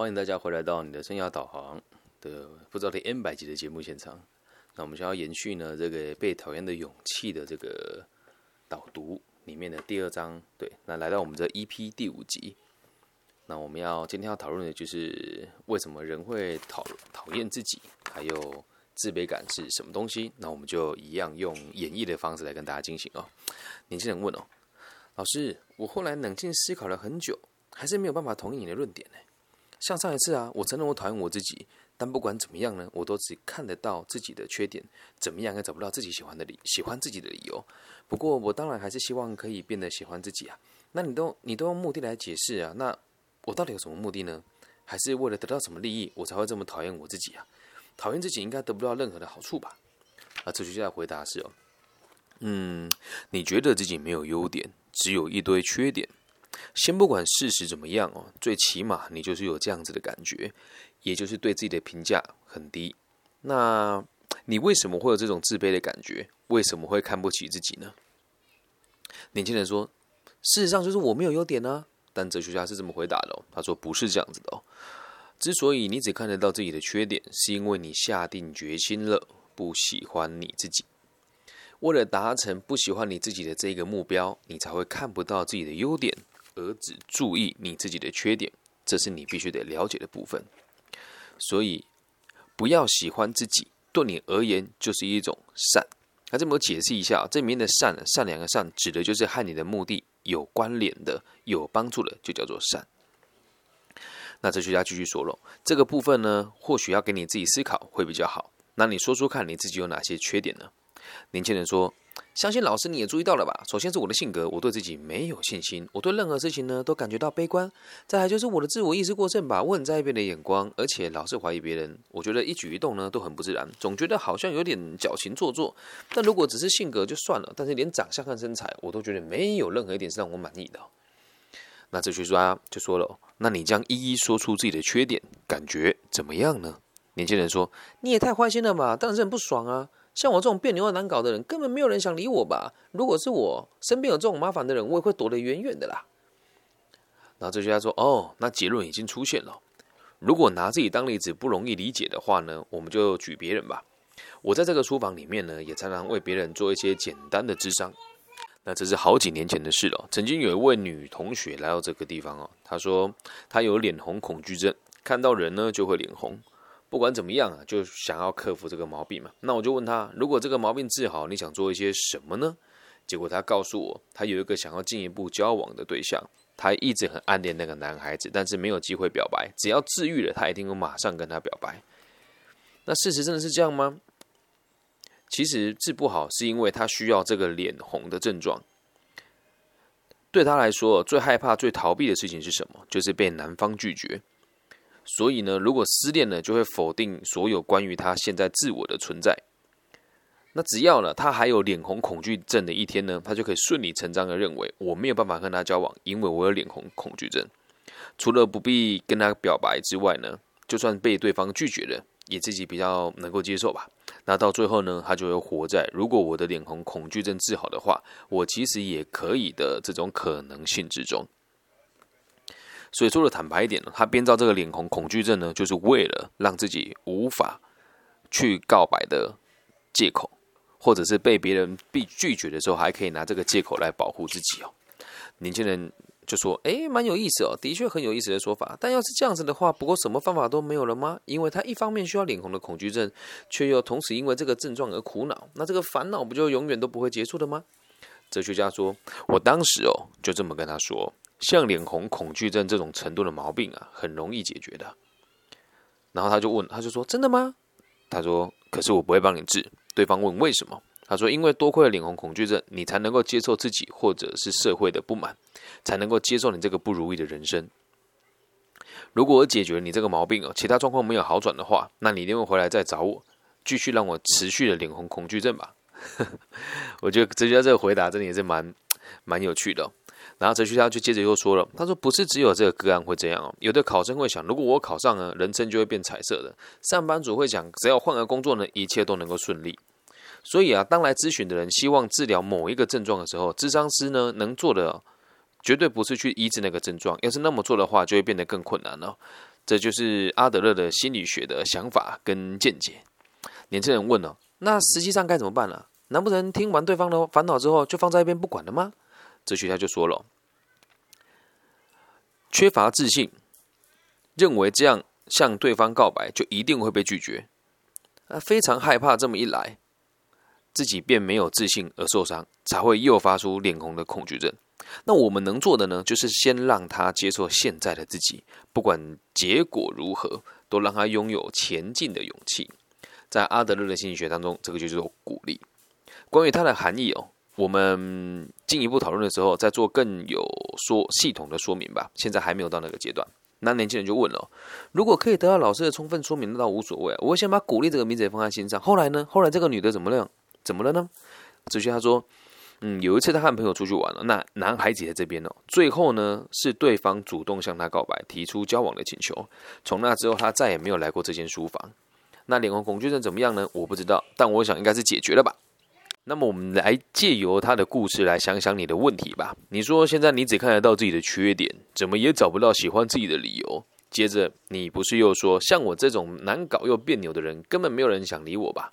欢迎大家回来到你的生涯导航的不知道第 N 百集的节目现场。那我们想要延续呢这个被讨厌的勇气的这个导读里面的第二章，对，那来到我们这 EP 第五集。那我们要今天要讨论的就是为什么人会讨讨厌自己，还有自卑感是什么东西？那我们就一样用演绎的方式来跟大家进行哦。年轻人问哦，老师，我后来冷静思考了很久，还是没有办法同意你的论点呢。像上一次啊，我承认我讨厌我自己，但不管怎么样呢，我都只看得到自己的缺点，怎么样也找不到自己喜欢的理喜欢自己的理由。不过我当然还是希望可以变得喜欢自己啊。那你都你都用目的来解释啊？那我到底有什么目的呢？还是为了得到什么利益，我才会这么讨厌我自己啊？讨厌自己应该得不到任何的好处吧？啊，哲学家的回答是哦，嗯，你觉得自己没有优点，只有一堆缺点。先不管事实怎么样哦，最起码你就是有这样子的感觉，也就是对自己的评价很低。那你为什么会有这种自卑的感觉？为什么会看不起自己呢？年轻人说：“事实上就是我没有优点呢。”但哲学家是这么回答的哦，他说：“不是这样子的哦。之所以你只看得到自己的缺点，是因为你下定决心了不喜欢你自己。为了达成不喜欢你自己的这个目标，你才会看不到自己的优点。”而只注意你自己的缺点，这是你必须得了解的部分。所以，不要喜欢自己，对你而言就是一种善。那这么解释一下，这里面的善，善良的善，指的就是和你的目的有关联的、有帮助的，就叫做善。那哲学家继续说了，这个部分呢，或许要给你自己思考会比较好。那你说说看，你自己有哪些缺点呢？年轻人说。相信老师你也注意到了吧？首先是我的性格，我对自己没有信心，我对任何事情呢都感觉到悲观。再来就是我的自我意识过剩吧，我很在意别人的眼光，而且老是怀疑别人。我觉得一举一动呢都很不自然，总觉得好像有点矫情做作。但如果只是性格就算了，但是连长相和身材我都觉得没有任何一点是让我满意的。那哲学家就说了：“那你将一一说出自己的缺点，感觉怎么样呢？”年轻人说：“你也太坏心了吧，当然是很不爽啊。”像我这种别扭又难搞的人，根本没有人想理我吧？如果是我身边有这种麻烦的人，我也会躲得远远的啦。然后哲学家说：“哦，那结论已经出现了。如果拿自己当例子不容易理解的话呢，我们就举别人吧。我在这个书房里面呢，也常常为别人做一些简单的智商。那这是好几年前的事了。曾经有一位女同学来到这个地方哦，她说她有脸红恐惧症，看到人呢就会脸红。”不管怎么样啊，就想要克服这个毛病嘛。那我就问他，如果这个毛病治好，你想做一些什么呢？结果他告诉我，他有一个想要进一步交往的对象，他一直很暗恋那个男孩子，但是没有机会表白。只要治愈了，他一定会马上跟他表白。那事实真的是这样吗？其实治不好，是因为他需要这个脸红的症状。对他来说，最害怕、最逃避的事情是什么？就是被男方拒绝。所以呢，如果失恋了，就会否定所有关于他现在自我的存在。那只要呢，他还有脸红恐惧症的一天呢，他就可以顺理成章的认为我没有办法跟他交往，因为我有脸红恐惧症。除了不必跟他表白之外呢，就算被对方拒绝了，也自己比较能够接受吧。那到最后呢，他就会活在如果我的脸红恐惧症治好的话，我其实也可以的这种可能性之中。所以说的坦白一点呢，他编造这个脸红恐惧症呢，就是为了让自己无法去告白的借口，或者是被别人被拒绝的时候，还可以拿这个借口来保护自己哦。年轻人就说：“哎，蛮有意思哦，的确很有意思的说法。但要是这样子的话，不过什么方法都没有了吗？因为他一方面需要脸红的恐惧症，却又同时因为这个症状而苦恼，那这个烦恼不就永远都不会结束的吗？”哲学家说：“我当时哦，就这么跟他说。”像脸红恐惧症这种程度的毛病啊，很容易解决的。然后他就问，他就说：“真的吗？”他说：“可是我不会帮你治。”对方问：“为什么？”他说：“因为多亏了脸红恐惧症，你才能够接受自己或者是社会的不满，才能够接受你这个不如意的人生。如果我解决了你这个毛病哦，其他状况没有好转的话，那你一定会回来再找我，继续让我持续的脸红恐惧症吧。”我觉得哲学家这个回答真的也是蛮蛮有趣的。然后哲学家就接着又说了，他说：“不是只有这个个案会这样哦，有的考生会想，如果我考上了，人生就会变彩色的；上班族会想，只要换个工作呢，一切都能够顺利。所以啊，当来咨询的人希望治疗某一个症状的时候，智商师呢能做的绝对不是去医治那个症状，要是那么做的话，就会变得更困难了。这就是阿德勒的心理学的想法跟见解。年轻人问了：“那实际上该怎么办呢？难不成听完对方的烦恼之后就放在一边不管了吗？”哲学家就说了：“缺乏自信，认为这样向对方告白就一定会被拒绝，啊，非常害怕这么一来，自己便没有自信而受伤，才会诱发出脸红的恐惧症。那我们能做的呢，就是先让他接受现在的自己，不管结果如何，都让他拥有前进的勇气。在阿德勒的心理学当中，这个就是鼓励。关于它的含义哦。”我们进一步讨论的时候，再做更有说系统的说明吧。现在还没有到那个阶段。那年轻人就问了：如果可以得到老师的充分说明，那倒无所谓。我先把鼓励这个名字放在心上。后来呢？后来这个女的怎么了？怎么了呢？子轩他说：嗯，有一次他和朋友出去玩了，那男孩子在这边哦。最后呢，是对方主动向他告白，提出交往的请求。从那之后，他再也没有来过这间书房。那脸红恐惧症怎么样呢？我不知道，但我想应该是解决了吧。那么我们来借由他的故事来想想你的问题吧。你说现在你只看得到自己的缺点，怎么也找不到喜欢自己的理由。接着你不是又说，像我这种难搞又别扭的人，根本没有人想理我吧？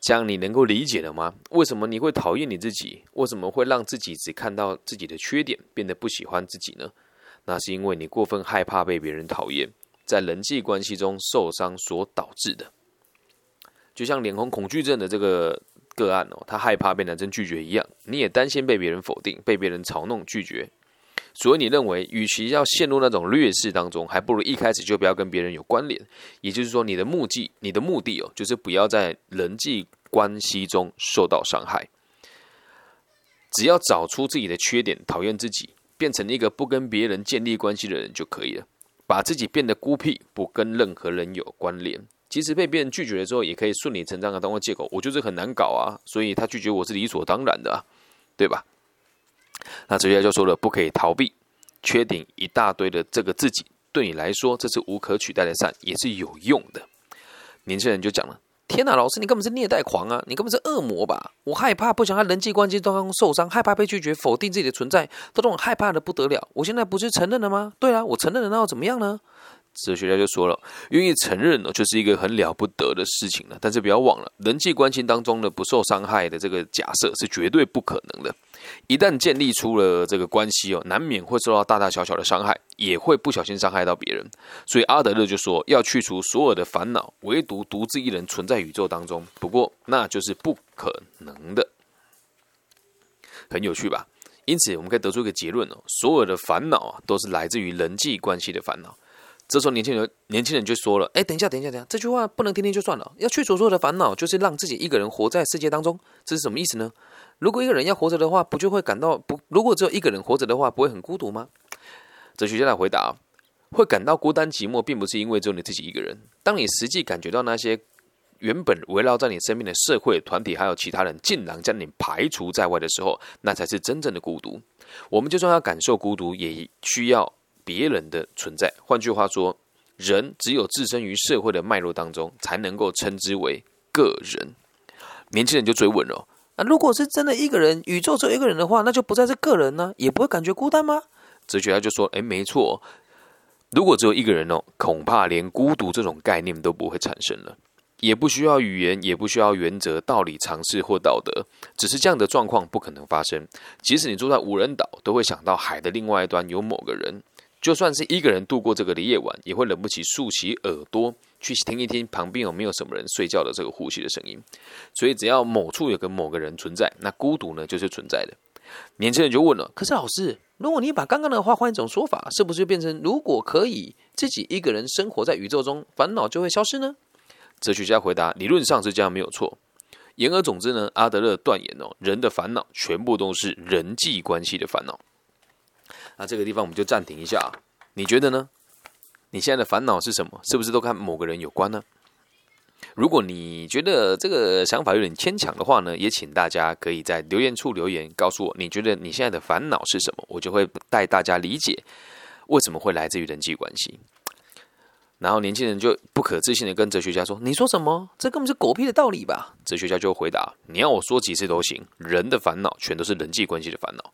这样你能够理解了吗？为什么你会讨厌你自己？为什么会让自己只看到自己的缺点，变得不喜欢自己呢？那是因为你过分害怕被别人讨厌，在人际关系中受伤所导致的。就像脸红恐惧症的这个。个案哦，他害怕被男生拒绝一样，你也担心被别人否定、被别人嘲弄、拒绝，所以你认为，与其要陷入那种劣势当中，还不如一开始就不要跟别人有关联。也就是说，你的目的，你的目的哦，就是不要在人际关系中受到伤害。只要找出自己的缺点，讨厌自己，变成一个不跟别人建立关系的人就可以了，把自己变得孤僻，不跟任何人有关联。即使被别人拒绝了之后，也可以顺理成章的当做借口。我就是很难搞啊，所以他拒绝我是理所当然的啊，对吧？那哲学家就说了，不可以逃避缺点一大堆的这个自己，对你来说这是无可取代的善，也是有用的。年轻人就讲了：天哪，老师你根本是虐待狂啊，你根本是恶魔吧？我害怕不想在人际关系当中受伤，害怕被拒绝，否定自己的存在，都让我害怕的不得了。我现在不是承认了吗？对啊，我承认了，那又怎么样呢？哲学家就说了，愿意承认呢，就是一个很了不得的事情了。但是不要忘了，人际关系当中的不受伤害的这个假设是绝对不可能的。一旦建立出了这个关系哦，难免会受到大大小小的伤害，也会不小心伤害到别人。所以阿德勒就说，要去除所有的烦恼，唯独独自一人存在宇宙当中。不过那就是不可能的。很有趣吧？因此我们可以得出一个结论哦，所有的烦恼啊，都是来自于人际关系的烦恼。这时候，年轻人年轻人就说了：“哎，等一下，等一下，等一下，这句话不能听听就算了，要去除所有的烦恼，就是让自己一个人活在世界当中。这是什么意思呢？如果一个人要活着的话，不就会感到不？如果只有一个人活着的话，不会很孤独吗？”哲学家的回答：“会感到孤单寂寞，并不是因为只有你自己一个人。当你实际感觉到那些原本围绕在你身边的社会团体还有其他人，竟然将你排除在外的时候，那才是真正的孤独。我们就算要感受孤独，也需要。”别人的存在，换句话说，人只有置身于社会的脉络当中，才能够称之为个人。年轻人就追问了：啊，如果是真的一个人，宇宙只有一个人的话，那就不再是个人呢，也不会感觉孤单吗？哲学家就说：哎，没错，如果只有一个人哦，恐怕连孤独这种概念都不会产生了，也不需要语言，也不需要原则、道理、尝试或道德，只是这样的状况不可能发生。即使你住在无人岛，都会想到海的另外一端有某个人。就算是一个人度过这个的夜晚，也会忍不起竖起耳朵去听一听旁边有没有什么人睡觉的这个呼吸的声音。所以，只要某处有个某个人存在，那孤独呢就是存在的。年轻人就问了：“可是老师，如果你把刚刚的话换一种说法，是不是就变成如果可以自己一个人生活在宇宙中，烦恼就会消失呢？”哲学家回答：“理论上是这样，没有错。言而总之呢，阿德勒断言哦，人的烦恼全部都是人际关系的烦恼。”那这个地方我们就暂停一下，你觉得呢？你现在的烦恼是什么？是不是都跟某个人有关呢？如果你觉得这个想法有点牵强的话呢，也请大家可以在留言处留言告诉我，你觉得你现在的烦恼是什么？我就会带大家理解为什么会来自于人际关系。然后年轻人就不可置信的跟哲学家说：“你说什么？这根本是狗屁的道理吧？”哲学家就回答：“你要我说几次都行，人的烦恼全都是人际关系的烦恼。”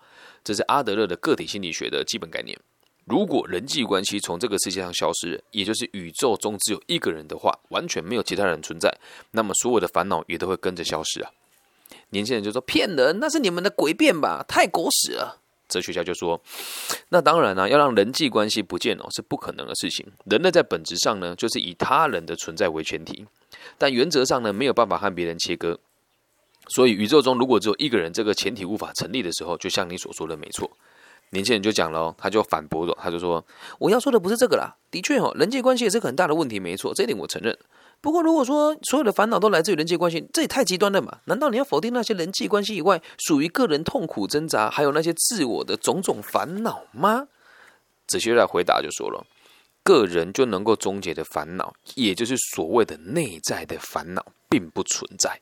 这是阿德勒的个体心理学的基本概念。如果人际关系从这个世界上消失，也就是宇宙中只有一个人的话，完全没有其他人存在，那么所有的烦恼也都会跟着消失啊。年轻人就说：“骗人，那是你们的诡辩吧，太狗屎了。”哲学家就说：“那当然呢，要让人际关系不见哦，是不可能的事情。人类在本质上呢，就是以他人的存在为前提，但原则上呢，没有办法和别人切割。所以宇宙中如果只有一个人，这个前提无法成立的时候，就像你所说的没错。”年轻人就讲了，他就反驳了，他就说：“我要说的不是这个啦，的确哦，人际关系也是很大的问题，没错，这一点我承认。不过如果说所有的烦恼都来自于人际关系，这也太极端了嘛？难道你要否定那些人际关系以外属于个人痛苦挣扎，还有那些自我的种种烦恼吗？”子学来回答就说了：“个人就能够终结的烦恼，也就是所谓的内在的烦恼，并不存在。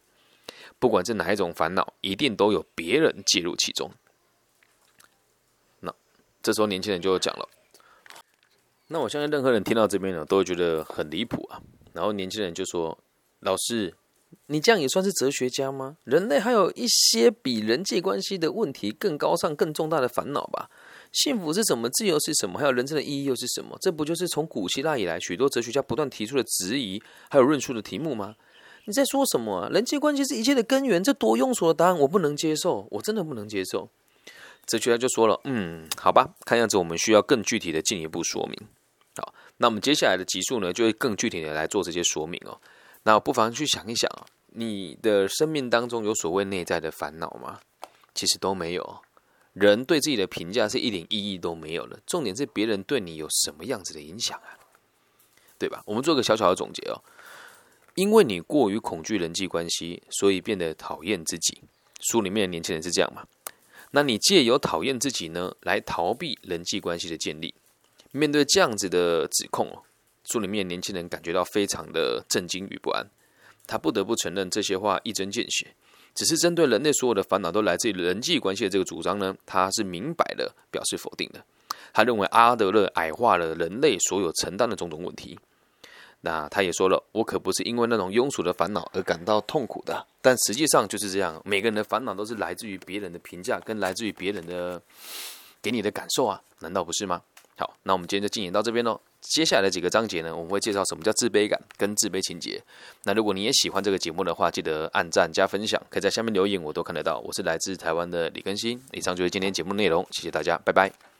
不管是哪一种烦恼，一定都有别人介入其中。”那这时候年轻人就讲了，那我相信任何人听到这边呢，都会觉得很离谱啊。然后年轻人就说：“老师，你这样也算是哲学家吗？人类还有一些比人际关系的问题更高尚、更重大的烦恼吧？幸福是什么？自由是什么？还有人生的意义又是什么？这不就是从古希腊以来许多哲学家不断提出的质疑，还有论述的题目吗？你在说什么？人际关系是一切的根源，这多庸俗的答案，我不能接受，我真的不能接受。”哲学家就说了：“嗯，好吧，看样子我们需要更具体的进一步说明。好，那我们接下来的集数呢，就会更具体的来做这些说明哦。那不妨去想一想啊，你的生命当中有所谓内在的烦恼吗？其实都没有。人对自己的评价是一点意义都没有的，重点是别人对你有什么样子的影响啊？对吧？我们做个小小的总结哦。因为你过于恐惧人际关系，所以变得讨厌自己。书里面的年轻人是这样嘛？那你借由讨厌自己呢，来逃避人际关系的建立。面对这样子的指控哦，书里面年轻人感觉到非常的震惊与不安。他不得不承认这些话一针见血，只是针对人类所有的烦恼都来自于人际关系的这个主张呢，他是明摆的表示否定的。他认为阿德勒矮化了人类所有承担的种种问题。那他也说了，我可不是因为那种庸俗的烦恼而感到痛苦的，但实际上就是这样。每个人的烦恼都是来自于别人的评价，跟来自于别人的给你的感受啊，难道不是吗？好，那我们今天就进行到这边喽。接下来的几个章节呢，我们会介绍什么叫自卑感跟自卑情节。那如果你也喜欢这个节目的话，记得按赞加分享，可以在下面留言，我都看得到。我是来自台湾的李更新，以上就是今天节目内容，谢谢大家，拜拜。